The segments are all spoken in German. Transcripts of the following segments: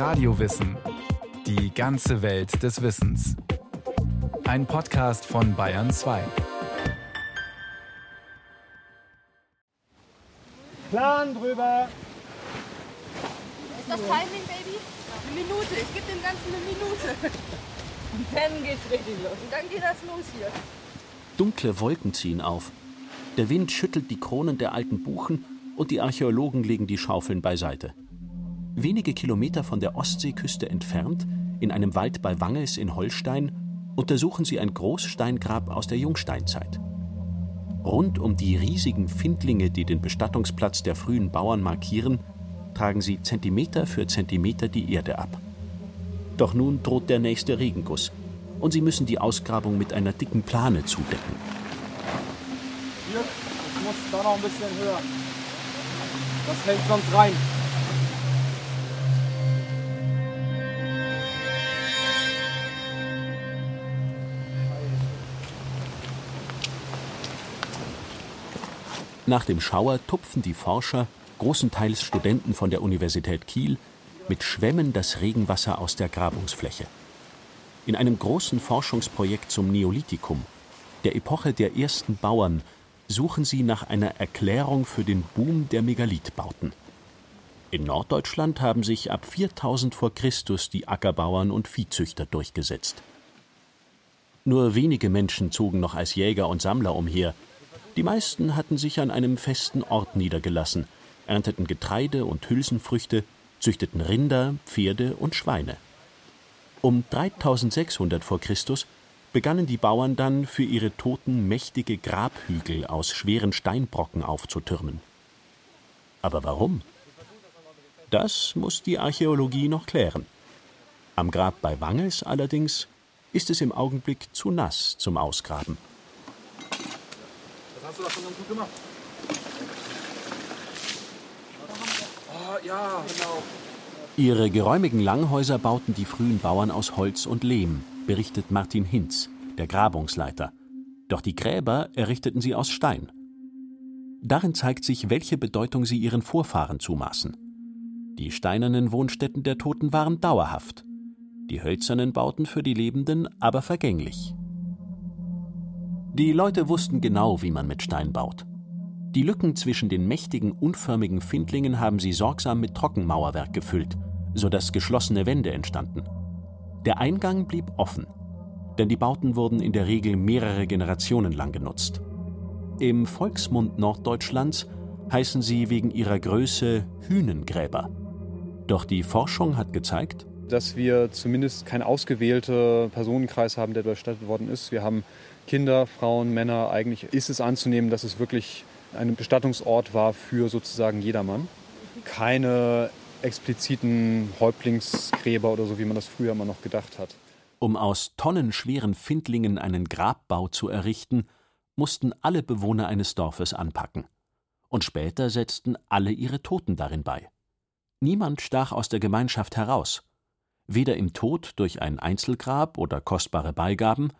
Radiowissen. Die ganze Welt des Wissens. Ein Podcast von Bayern 2. Plan drüber. Ist das Timing, Baby? Eine Minute. Ich gebe dem Ganzen eine Minute. Und dann geht's richtig los. Und dann geht das los hier. Dunkle Wolken ziehen auf. Der Wind schüttelt die Kronen der alten Buchen und die Archäologen legen die Schaufeln beiseite. Wenige Kilometer von der Ostseeküste entfernt, in einem Wald bei Wangels in Holstein, untersuchen sie ein Großsteingrab aus der Jungsteinzeit. Rund um die riesigen Findlinge, die den Bestattungsplatz der frühen Bauern markieren, tragen sie Zentimeter für Zentimeter die Erde ab. Doch nun droht der nächste Regenguss und sie müssen die Ausgrabung mit einer dicken Plane zudecken. Hier, ich muss da noch ein bisschen höher. Das fällt sonst rein. Nach dem Schauer tupfen die Forscher, großenteils Studenten von der Universität Kiel, mit Schwämmen das Regenwasser aus der Grabungsfläche. In einem großen Forschungsprojekt zum Neolithikum, der Epoche der ersten Bauern, suchen sie nach einer Erklärung für den Boom der Megalithbauten. In Norddeutschland haben sich ab 4000 vor Christus die Ackerbauern und Viehzüchter durchgesetzt. Nur wenige Menschen zogen noch als Jäger und Sammler umher. Die meisten hatten sich an einem festen Ort niedergelassen, ernteten Getreide und Hülsenfrüchte, züchteten Rinder, Pferde und Schweine. Um 3600 vor Christus begannen die Bauern dann für ihre Toten mächtige Grabhügel aus schweren Steinbrocken aufzutürmen. Aber warum? Das muss die Archäologie noch klären. Am Grab bei Wangels allerdings ist es im Augenblick zu nass zum Ausgraben. Das du davon ganz gut gemacht. Oh, ja, genau. Ihre geräumigen Langhäuser bauten die frühen Bauern aus Holz und Lehm, berichtet Martin Hinz, der Grabungsleiter. Doch die Gräber errichteten sie aus Stein. Darin zeigt sich, welche Bedeutung sie ihren Vorfahren zumaßen. Die steinernen Wohnstätten der Toten waren dauerhaft, die hölzernen Bauten für die Lebenden aber vergänglich. Die Leute wussten genau, wie man mit Stein baut. Die Lücken zwischen den mächtigen, unförmigen Findlingen haben sie sorgsam mit Trockenmauerwerk gefüllt, sodass geschlossene Wände entstanden. Der Eingang blieb offen, denn die Bauten wurden in der Regel mehrere Generationen lang genutzt. Im Volksmund Norddeutschlands heißen sie wegen ihrer Größe Hünengräber. Doch die Forschung hat gezeigt, dass wir zumindest keinen ausgewählten Personenkreis haben, der bestattet worden ist. Wir haben Kinder, Frauen, Männer. Eigentlich ist es anzunehmen, dass es wirklich ein Bestattungsort war für sozusagen jedermann. Keine expliziten Häuptlingsgräber oder so, wie man das früher immer noch gedacht hat. Um aus tonnenschweren Findlingen einen Grabbau zu errichten, mussten alle Bewohner eines Dorfes anpacken. Und später setzten alle ihre Toten darin bei. Niemand stach aus der Gemeinschaft heraus. Weder im Tod durch ein Einzelgrab oder kostbare Beigaben,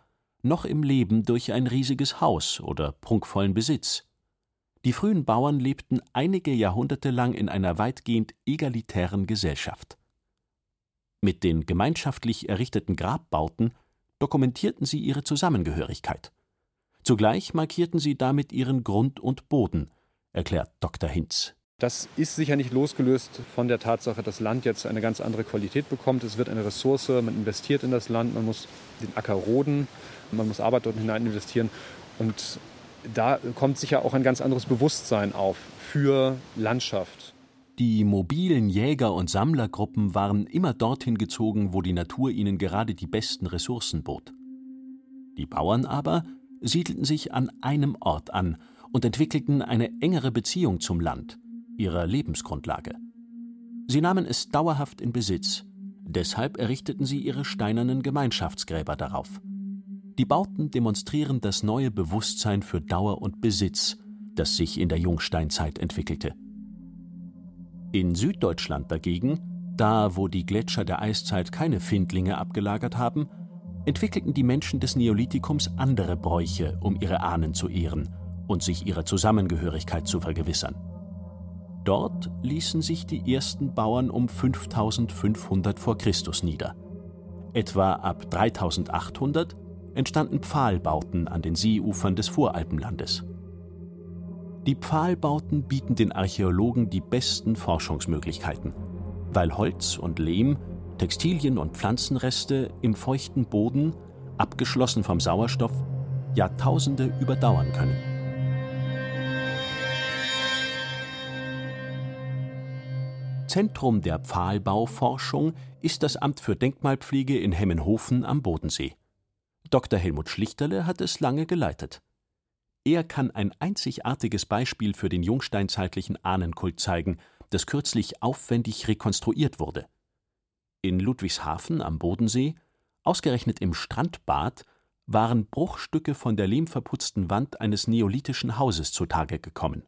noch im Leben durch ein riesiges Haus oder prunkvollen Besitz. Die frühen Bauern lebten einige Jahrhunderte lang in einer weitgehend egalitären Gesellschaft. Mit den gemeinschaftlich errichteten Grabbauten dokumentierten sie ihre Zusammengehörigkeit. Zugleich markierten sie damit ihren Grund und Boden, erklärt Dr. Hinz. Das ist sicher nicht losgelöst von der Tatsache, dass Land jetzt eine ganz andere Qualität bekommt. Es wird eine Ressource, man investiert in das Land, man muss den Acker roden, man muss Arbeit dort hinein investieren. Und da kommt sicher auch ein ganz anderes Bewusstsein auf für Landschaft. Die mobilen Jäger- und Sammlergruppen waren immer dorthin gezogen, wo die Natur ihnen gerade die besten Ressourcen bot. Die Bauern aber siedelten sich an einem Ort an und entwickelten eine engere Beziehung zum Land, ihrer Lebensgrundlage. Sie nahmen es dauerhaft in Besitz, deshalb errichteten sie ihre steinernen Gemeinschaftsgräber darauf. Die Bauten demonstrieren das neue Bewusstsein für Dauer und Besitz, das sich in der Jungsteinzeit entwickelte. In Süddeutschland dagegen, da wo die Gletscher der Eiszeit keine Findlinge abgelagert haben, entwickelten die Menschen des Neolithikums andere Bräuche, um ihre Ahnen zu ehren und sich ihrer Zusammengehörigkeit zu vergewissern. Dort ließen sich die ersten Bauern um 5500 v. Chr. nieder. Etwa ab 3800 entstanden Pfahlbauten an den Seeufern des Voralpenlandes. Die Pfahlbauten bieten den Archäologen die besten Forschungsmöglichkeiten, weil Holz und Lehm, Textilien und Pflanzenreste im feuchten Boden, abgeschlossen vom Sauerstoff, Jahrtausende überdauern können. Zentrum der Pfahlbauforschung ist das Amt für Denkmalpflege in Hemmenhofen am Bodensee. Dr. Helmut Schlichterle hat es lange geleitet. Er kann ein einzigartiges Beispiel für den jungsteinzeitlichen Ahnenkult zeigen, das kürzlich aufwendig rekonstruiert wurde. In Ludwigshafen am Bodensee, ausgerechnet im Strandbad, waren Bruchstücke von der lehmverputzten Wand eines neolithischen Hauses zutage gekommen.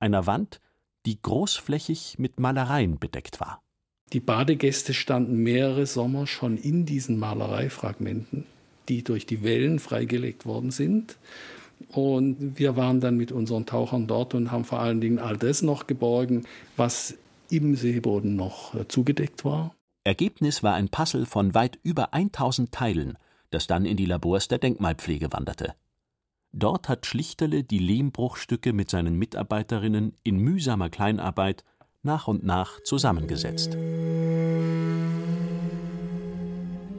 Einer Wand, die großflächig mit Malereien bedeckt war. Die Badegäste standen mehrere Sommer schon in diesen Malereifragmenten, die durch die Wellen freigelegt worden sind. Und wir waren dann mit unseren Tauchern dort und haben vor allen Dingen all das noch geborgen, was im Seeboden noch äh, zugedeckt war. Ergebnis war ein Puzzle von weit über 1000 Teilen, das dann in die Labors der Denkmalpflege wanderte. Dort hat Schlichterle die Lehmbruchstücke mit seinen Mitarbeiterinnen in mühsamer Kleinarbeit nach und nach zusammengesetzt.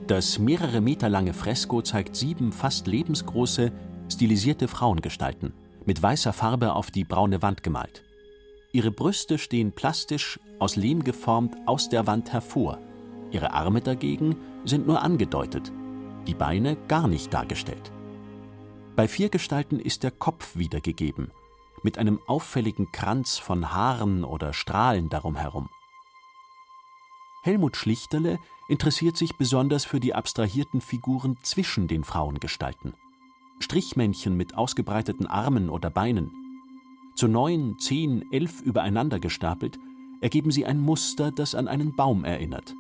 Das mehrere Meter lange Fresko zeigt sieben fast lebensgroße, stilisierte Frauengestalten, mit weißer Farbe auf die braune Wand gemalt. Ihre Brüste stehen plastisch, aus Lehm geformt, aus der Wand hervor. Ihre Arme dagegen sind nur angedeutet, die Beine gar nicht dargestellt. Bei vier Gestalten ist der Kopf wiedergegeben, mit einem auffälligen Kranz von Haaren oder Strahlen darum herum. Helmut Schlichterle interessiert sich besonders für die abstrahierten Figuren zwischen den Frauengestalten. Strichmännchen mit ausgebreiteten Armen oder Beinen. Zu neun, zehn, elf übereinander gestapelt, ergeben sie ein Muster, das an einen Baum erinnert.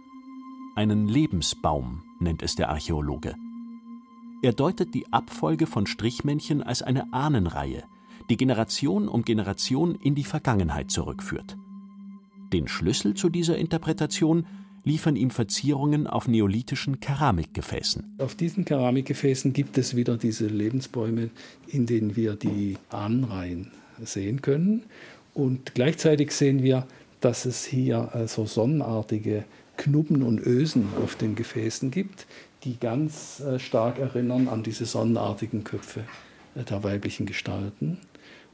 Einen Lebensbaum nennt es der Archäologe. Er deutet die Abfolge von Strichmännchen als eine Ahnenreihe, die Generation um Generation in die Vergangenheit zurückführt. Den Schlüssel zu dieser Interpretation liefern ihm Verzierungen auf neolithischen Keramikgefäßen. Auf diesen Keramikgefäßen gibt es wieder diese Lebensbäume, in denen wir die Ahnenreihen sehen können. Und gleichzeitig sehen wir, dass es hier also sonnenartige Knubben und Ösen auf den Gefäßen gibt, die ganz äh, stark erinnern an diese sonnenartigen Köpfe äh, der weiblichen Gestalten.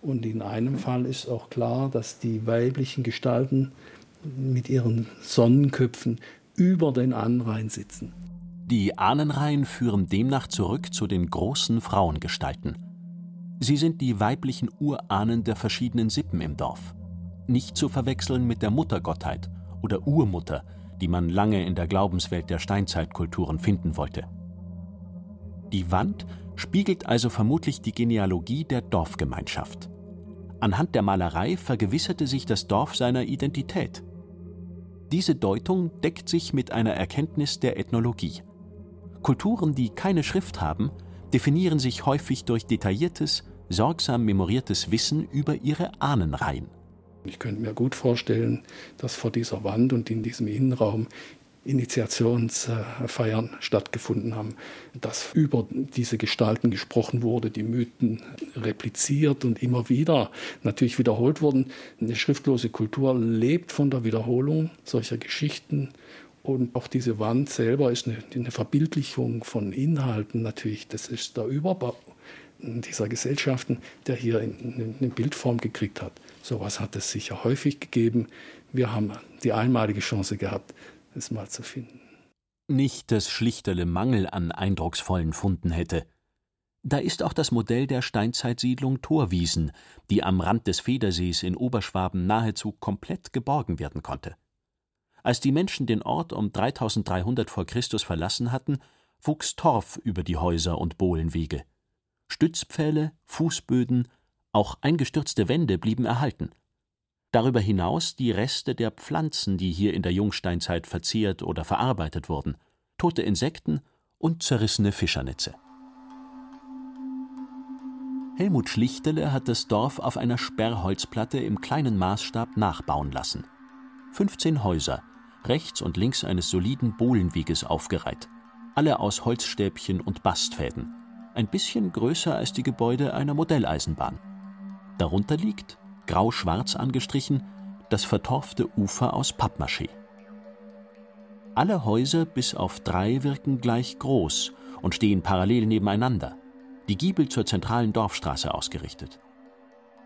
Und in einem Fall ist auch klar, dass die weiblichen Gestalten mit ihren Sonnenköpfen über den Ahnenreihen sitzen. Die Ahnenreihen führen demnach zurück zu den großen Frauengestalten. Sie sind die weiblichen Urahnen der verschiedenen Sippen im Dorf. Nicht zu verwechseln mit der Muttergottheit oder Urmutter, die man lange in der Glaubenswelt der Steinzeitkulturen finden wollte. Die Wand spiegelt also vermutlich die Genealogie der Dorfgemeinschaft. Anhand der Malerei vergewisserte sich das Dorf seiner Identität. Diese Deutung deckt sich mit einer Erkenntnis der Ethnologie. Kulturen, die keine Schrift haben, definieren sich häufig durch detailliertes, sorgsam memoriertes Wissen über ihre Ahnenreihen. Ich könnte mir gut vorstellen, dass vor dieser Wand und in diesem Innenraum Initiationsfeiern stattgefunden haben, dass über diese Gestalten gesprochen wurde, die Mythen repliziert und immer wieder natürlich wiederholt wurden. Eine schriftlose Kultur lebt von der Wiederholung solcher Geschichten und auch diese Wand selber ist eine, eine Verbildlichung von Inhalten natürlich. Das ist der Überbau dieser Gesellschaften, der hier eine Bildform gekriegt hat. Sowas hat es sicher häufig gegeben. Wir haben die einmalige Chance gehabt, es mal zu finden. Nicht, dass Schlichterle Mangel an eindrucksvollen Funden hätte. Da ist auch das Modell der Steinzeitsiedlung Torwiesen, die am Rand des Federsees in Oberschwaben nahezu komplett geborgen werden konnte. Als die Menschen den Ort um 3300 vor Christus verlassen hatten, wuchs Torf über die Häuser und Bohlenwege. Stützpfähle, Fußböden, auch eingestürzte Wände blieben erhalten. Darüber hinaus die Reste der Pflanzen, die hier in der Jungsteinzeit verzehrt oder verarbeitet wurden, tote Insekten und zerrissene Fischernetze. Helmut Schlichtele hat das Dorf auf einer Sperrholzplatte im kleinen Maßstab nachbauen lassen. 15 Häuser, rechts und links eines soliden Bohlenweges aufgereiht, alle aus Holzstäbchen und Bastfäden, ein bisschen größer als die Gebäude einer Modelleisenbahn. Darunter liegt, grau-schwarz angestrichen, das vertorfte Ufer aus Pappmaché. Alle Häuser bis auf drei wirken gleich groß und stehen parallel nebeneinander, die Giebel zur zentralen Dorfstraße ausgerichtet.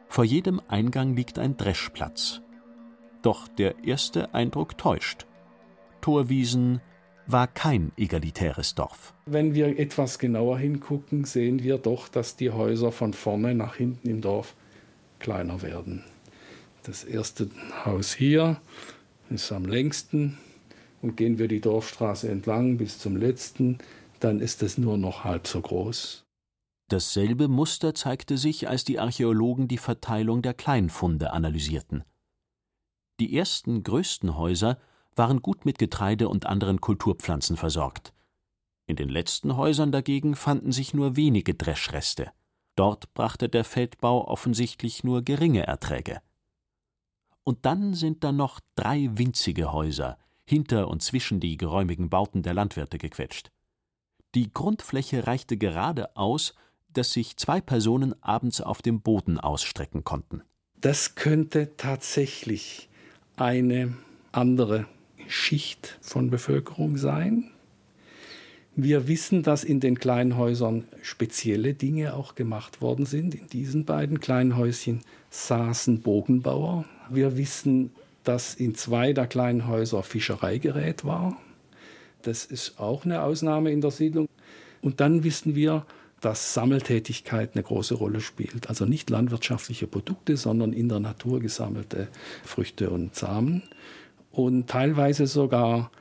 Vor jedem Eingang liegt ein Dreschplatz. Doch der erste Eindruck täuscht. Torwiesen war kein egalitäres Dorf. Wenn wir etwas genauer hingucken, sehen wir doch, dass die Häuser von vorne nach hinten im Dorf kleiner werden. Das erste Haus hier ist am längsten und gehen wir die Dorfstraße entlang bis zum letzten, dann ist es nur noch halb so groß. Dasselbe Muster zeigte sich, als die Archäologen die Verteilung der Kleinfunde analysierten. Die ersten größten Häuser waren gut mit Getreide und anderen Kulturpflanzen versorgt. In den letzten Häusern dagegen fanden sich nur wenige Dreschreste. Dort brachte der Feldbau offensichtlich nur geringe Erträge. Und dann sind da noch drei winzige Häuser hinter und zwischen die geräumigen Bauten der Landwirte gequetscht. Die Grundfläche reichte gerade aus, dass sich zwei Personen abends auf dem Boden ausstrecken konnten. Das könnte tatsächlich eine andere Schicht von Bevölkerung sein. Wir wissen, dass in den kleinen Häusern spezielle Dinge auch gemacht worden sind. In diesen beiden kleinen Häuschen saßen Bogenbauer. Wir wissen, dass in zwei der kleinen Häuser Fischereigerät war. Das ist auch eine Ausnahme in der Siedlung. Und dann wissen wir, dass Sammeltätigkeit eine große Rolle spielt. Also nicht landwirtschaftliche Produkte, sondern in der Natur gesammelte Früchte und Samen. Und teilweise sogar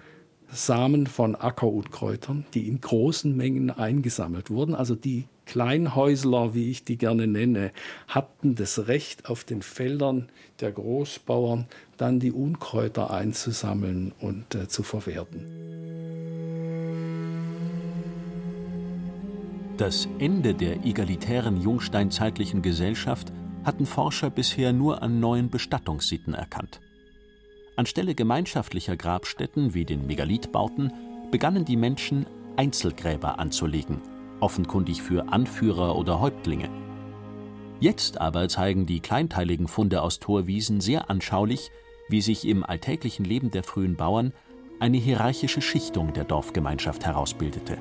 Samen von Ackerunkräutern, die in großen Mengen eingesammelt wurden. Also die Kleinhäusler, wie ich die gerne nenne, hatten das Recht, auf den Feldern der Großbauern dann die Unkräuter einzusammeln und äh, zu verwerten. Das Ende der egalitären jungsteinzeitlichen Gesellschaft hatten Forscher bisher nur an neuen Bestattungssitten erkannt. Anstelle gemeinschaftlicher Grabstätten wie den Megalithbauten begannen die Menschen Einzelgräber anzulegen, offenkundig für Anführer oder Häuptlinge. Jetzt aber zeigen die kleinteiligen Funde aus Torwiesen sehr anschaulich, wie sich im alltäglichen Leben der frühen Bauern eine hierarchische Schichtung der Dorfgemeinschaft herausbildete.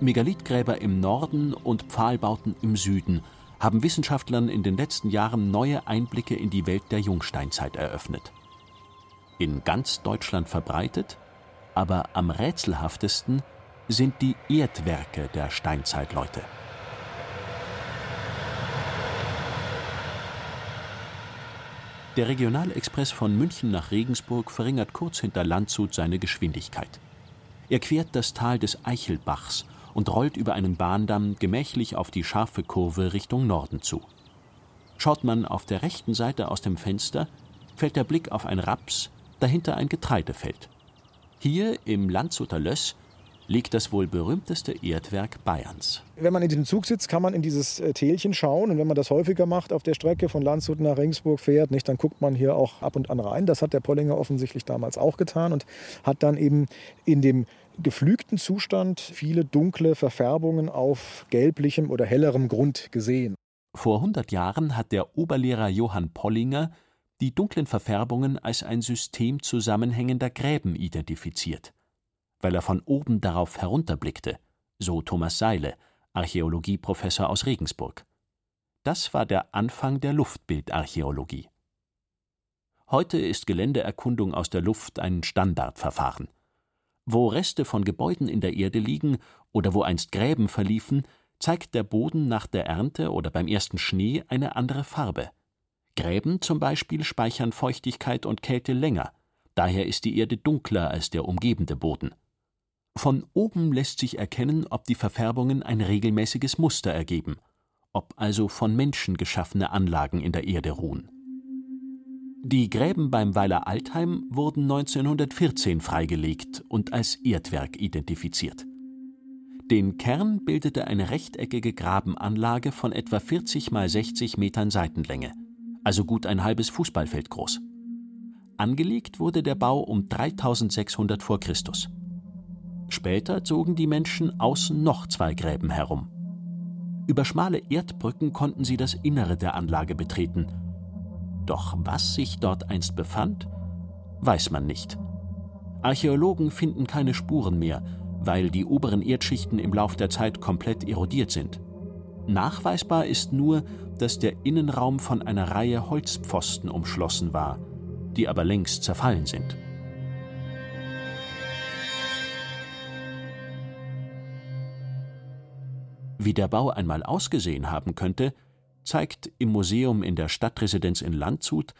Megalithgräber im Norden und Pfahlbauten im Süden haben Wissenschaftlern in den letzten Jahren neue Einblicke in die Welt der Jungsteinzeit eröffnet. In ganz Deutschland verbreitet, aber am rätselhaftesten sind die Erdwerke der Steinzeitleute. Der Regionalexpress von München nach Regensburg verringert kurz hinter Landshut seine Geschwindigkeit. Er quert das Tal des Eichelbachs und rollt über einen Bahndamm gemächlich auf die scharfe Kurve Richtung Norden zu. Schaut man auf der rechten Seite aus dem Fenster, fällt der Blick auf ein Raps, dahinter ein Getreidefeld. Hier im Landshuter Löss liegt das wohl berühmteste Erdwerk Bayerns. Wenn man in diesem Zug sitzt, kann man in dieses äh, Tälchen schauen. Und wenn man das häufiger macht, auf der Strecke von Landshut nach Regensburg fährt, nicht, dann guckt man hier auch ab und an rein. Das hat der Pollinger offensichtlich damals auch getan und hat dann eben in dem geflügten Zustand viele dunkle Verfärbungen auf gelblichem oder hellerem Grund gesehen. Vor 100 Jahren hat der Oberlehrer Johann Pollinger die dunklen Verfärbungen als ein System zusammenhängender Gräben identifiziert, weil er von oben darauf herunterblickte, so Thomas Seile, Archäologieprofessor aus Regensburg. Das war der Anfang der Luftbildarchäologie. Heute ist Geländeerkundung aus der Luft ein Standardverfahren. Wo Reste von Gebäuden in der Erde liegen oder wo einst Gräben verliefen, zeigt der Boden nach der Ernte oder beim ersten Schnee eine andere Farbe. Gräben zum Beispiel speichern Feuchtigkeit und Kälte länger, daher ist die Erde dunkler als der umgebende Boden. Von oben lässt sich erkennen, ob die Verfärbungen ein regelmäßiges Muster ergeben, ob also von Menschen geschaffene Anlagen in der Erde ruhen. Die Gräben beim Weiler Altheim wurden 1914 freigelegt und als Erdwerk identifiziert. Den Kern bildete eine rechteckige Grabenanlage von etwa 40 mal 60 Metern Seitenlänge, also gut ein halbes Fußballfeld groß. Angelegt wurde der Bau um 3600 v. Chr. Später zogen die Menschen außen noch zwei Gräben herum. Über schmale Erdbrücken konnten sie das Innere der Anlage betreten. Doch was sich dort einst befand, weiß man nicht. Archäologen finden keine Spuren mehr, weil die oberen Erdschichten im Lauf der Zeit komplett erodiert sind. Nachweisbar ist nur, dass der Innenraum von einer Reihe Holzpfosten umschlossen war, die aber längst zerfallen sind. Wie der Bau einmal ausgesehen haben könnte, zeigt im Museum in der Stadtresidenz in Landshut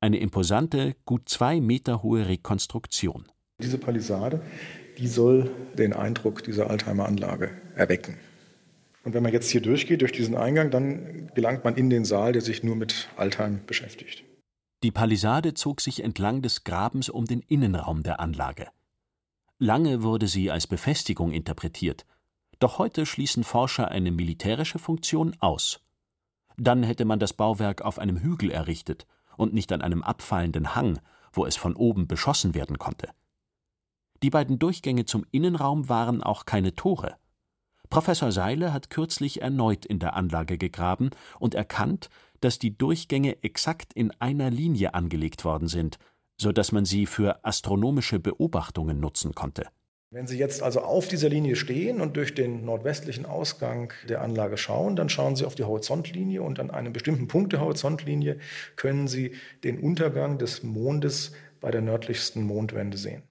eine imposante, gut zwei Meter hohe Rekonstruktion. Diese Palisade die soll den Eindruck dieser Altheimer-Anlage erwecken. Und wenn man jetzt hier durchgeht, durch diesen Eingang, dann gelangt man in den Saal, der sich nur mit Altheim beschäftigt. Die Palisade zog sich entlang des Grabens um den Innenraum der Anlage. Lange wurde sie als Befestigung interpretiert, doch heute schließen Forscher eine militärische Funktion aus. Dann hätte man das Bauwerk auf einem Hügel errichtet und nicht an einem abfallenden Hang, wo es von oben beschossen werden konnte. Die beiden Durchgänge zum Innenraum waren auch keine Tore. Professor Seile hat kürzlich erneut in der Anlage gegraben und erkannt, dass die Durchgänge exakt in einer Linie angelegt worden sind, so dass man sie für astronomische Beobachtungen nutzen konnte. Wenn Sie jetzt also auf dieser Linie stehen und durch den nordwestlichen Ausgang der Anlage schauen, dann schauen Sie auf die Horizontlinie und an einem bestimmten Punkt der Horizontlinie können Sie den Untergang des Mondes bei der nördlichsten Mondwende sehen.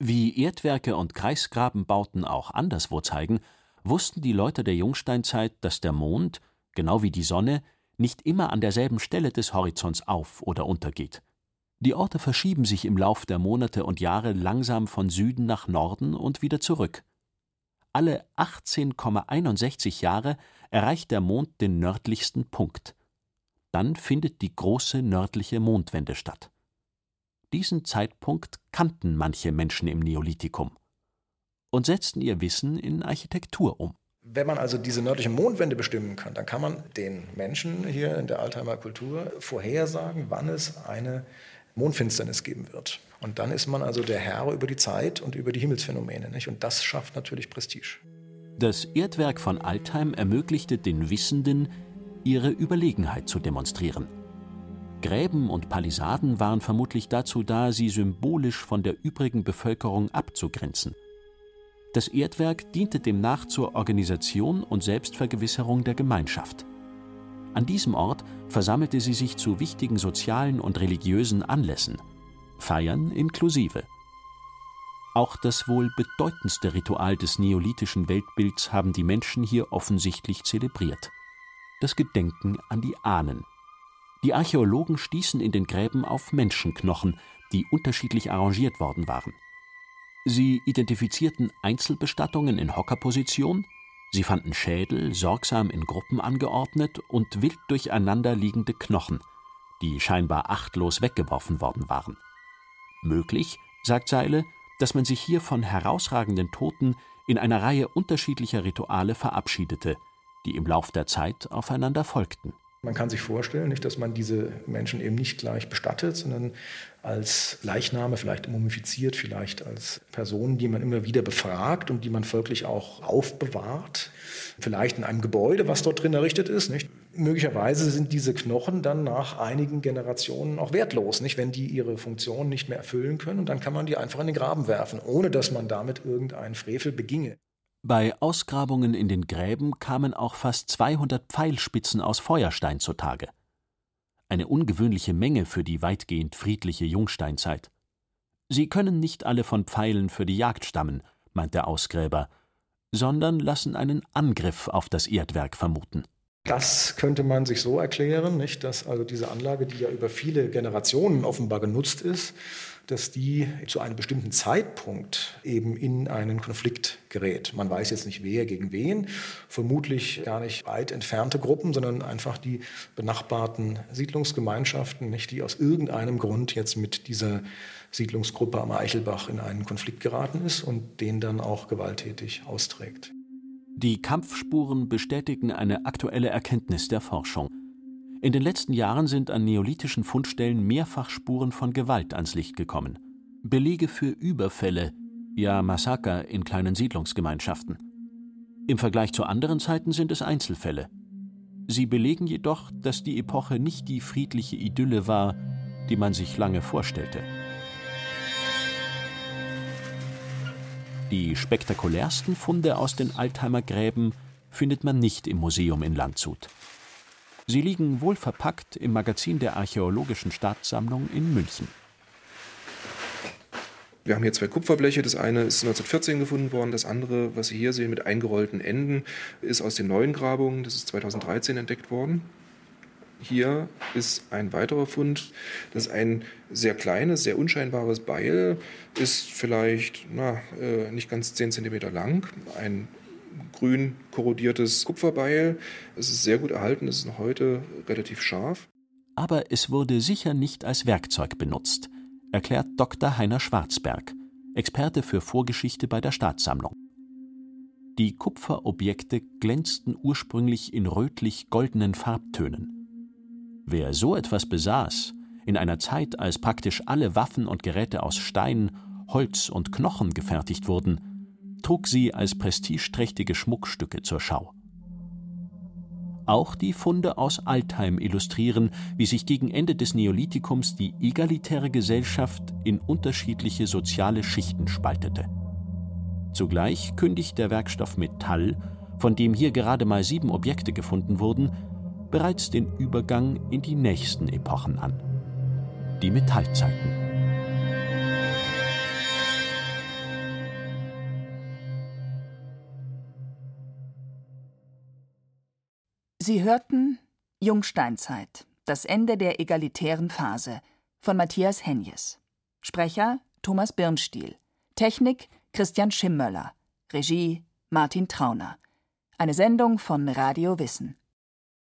Wie Erdwerke und Kreisgrabenbauten auch anderswo zeigen, wussten die Leute der Jungsteinzeit, dass der Mond, genau wie die Sonne, nicht immer an derselben Stelle des Horizonts auf oder untergeht. Die Orte verschieben sich im Lauf der Monate und Jahre langsam von Süden nach Norden und wieder zurück. Alle 18,61 Jahre erreicht der Mond den nördlichsten Punkt. Dann findet die große nördliche Mondwende statt. Diesen Zeitpunkt kannten manche Menschen im Neolithikum und setzten ihr Wissen in Architektur um. Wenn man also diese nördliche Mondwende bestimmen kann, dann kann man den Menschen hier in der Altheimer Kultur vorhersagen, wann es eine Mondfinsternis geben wird. Und dann ist man also der Herr über die Zeit und über die Himmelsphänomene. Nicht? Und das schafft natürlich Prestige. Das Erdwerk von Altheim ermöglichte den Wissenden, ihre Überlegenheit zu demonstrieren. Gräben und Palisaden waren vermutlich dazu da, sie symbolisch von der übrigen Bevölkerung abzugrenzen. Das Erdwerk diente demnach zur Organisation und Selbstvergewisserung der Gemeinschaft. An diesem Ort versammelte sie sich zu wichtigen sozialen und religiösen Anlässen, Feiern inklusive. Auch das wohl bedeutendste Ritual des neolithischen Weltbilds haben die Menschen hier offensichtlich zelebriert: das Gedenken an die Ahnen. Die Archäologen stießen in den Gräben auf Menschenknochen, die unterschiedlich arrangiert worden waren. Sie identifizierten Einzelbestattungen in Hockerposition, sie fanden Schädel sorgsam in Gruppen angeordnet und wild durcheinander liegende Knochen, die scheinbar achtlos weggeworfen worden waren. Möglich, sagt Seile, dass man sich hier von herausragenden Toten in einer Reihe unterschiedlicher Rituale verabschiedete, die im Lauf der Zeit aufeinander folgten. Man kann sich vorstellen, nicht, dass man diese Menschen eben nicht gleich bestattet, sondern als Leichname, vielleicht mumifiziert, vielleicht als Personen, die man immer wieder befragt und die man folglich auch aufbewahrt. Vielleicht in einem Gebäude, was dort drin errichtet ist. Nicht? Möglicherweise sind diese Knochen dann nach einigen Generationen auch wertlos, nicht? wenn die ihre Funktion nicht mehr erfüllen können. Und dann kann man die einfach in den Graben werfen, ohne dass man damit irgendeinen Frevel beginge. Bei Ausgrabungen in den Gräben kamen auch fast 200 Pfeilspitzen aus Feuerstein zutage. Eine ungewöhnliche Menge für die weitgehend friedliche Jungsteinzeit. Sie können nicht alle von Pfeilen für die Jagd stammen, meint der Ausgräber, sondern lassen einen Angriff auf das Erdwerk vermuten. Das könnte man sich so erklären, nicht, dass also diese Anlage, die ja über viele Generationen offenbar genutzt ist, dass die zu einem bestimmten Zeitpunkt eben in einen Konflikt gerät. Man weiß jetzt nicht, wer gegen wen, vermutlich gar nicht weit entfernte Gruppen, sondern einfach die benachbarten Siedlungsgemeinschaften, nicht, die aus irgendeinem Grund jetzt mit dieser Siedlungsgruppe am Eichelbach in einen Konflikt geraten ist und den dann auch gewalttätig austrägt. Die Kampfspuren bestätigen eine aktuelle Erkenntnis der Forschung. In den letzten Jahren sind an neolithischen Fundstellen mehrfach Spuren von Gewalt ans Licht gekommen. Belege für Überfälle, ja Massaker in kleinen Siedlungsgemeinschaften. Im Vergleich zu anderen Zeiten sind es Einzelfälle. Sie belegen jedoch, dass die Epoche nicht die friedliche Idylle war, die man sich lange vorstellte. Die spektakulärsten Funde aus den Altheimer Gräben findet man nicht im Museum in Landshut. Sie liegen wohl verpackt im Magazin der Archäologischen Staatssammlung in München. Wir haben hier zwei Kupferbleche. Das eine ist 1914 gefunden worden. Das andere, was Sie hier sehen mit eingerollten Enden, ist aus den neuen Grabungen. Das ist 2013 entdeckt worden. Hier ist ein weiterer Fund. Das ist ein sehr kleines, sehr unscheinbares Beil. Ist vielleicht na, äh, nicht ganz 10 cm lang. Ein grün korrodiertes Kupferbeil. Es ist sehr gut erhalten. Es ist noch heute relativ scharf. Aber es wurde sicher nicht als Werkzeug benutzt erklärt Dr. Heiner Schwarzberg, Experte für Vorgeschichte bei der Staatssammlung. Die Kupferobjekte glänzten ursprünglich in rötlich-goldenen Farbtönen. Wer so etwas besaß, in einer Zeit, als praktisch alle Waffen und Geräte aus Stein, Holz und Knochen gefertigt wurden, trug sie als prestigeträchtige Schmuckstücke zur Schau. Auch die Funde aus Altheim illustrieren, wie sich gegen Ende des Neolithikums die egalitäre Gesellschaft in unterschiedliche soziale Schichten spaltete. Zugleich kündigt der Werkstoff Metall, von dem hier gerade mal sieben Objekte gefunden wurden, bereits den Übergang in die nächsten Epochen an. Die Metallzeiten. Sie hörten Jungsteinzeit, das Ende der egalitären Phase von Matthias Henjes. Sprecher Thomas Birnstiel. Technik Christian Schimmöller. Regie Martin Trauner. Eine Sendung von Radio Wissen.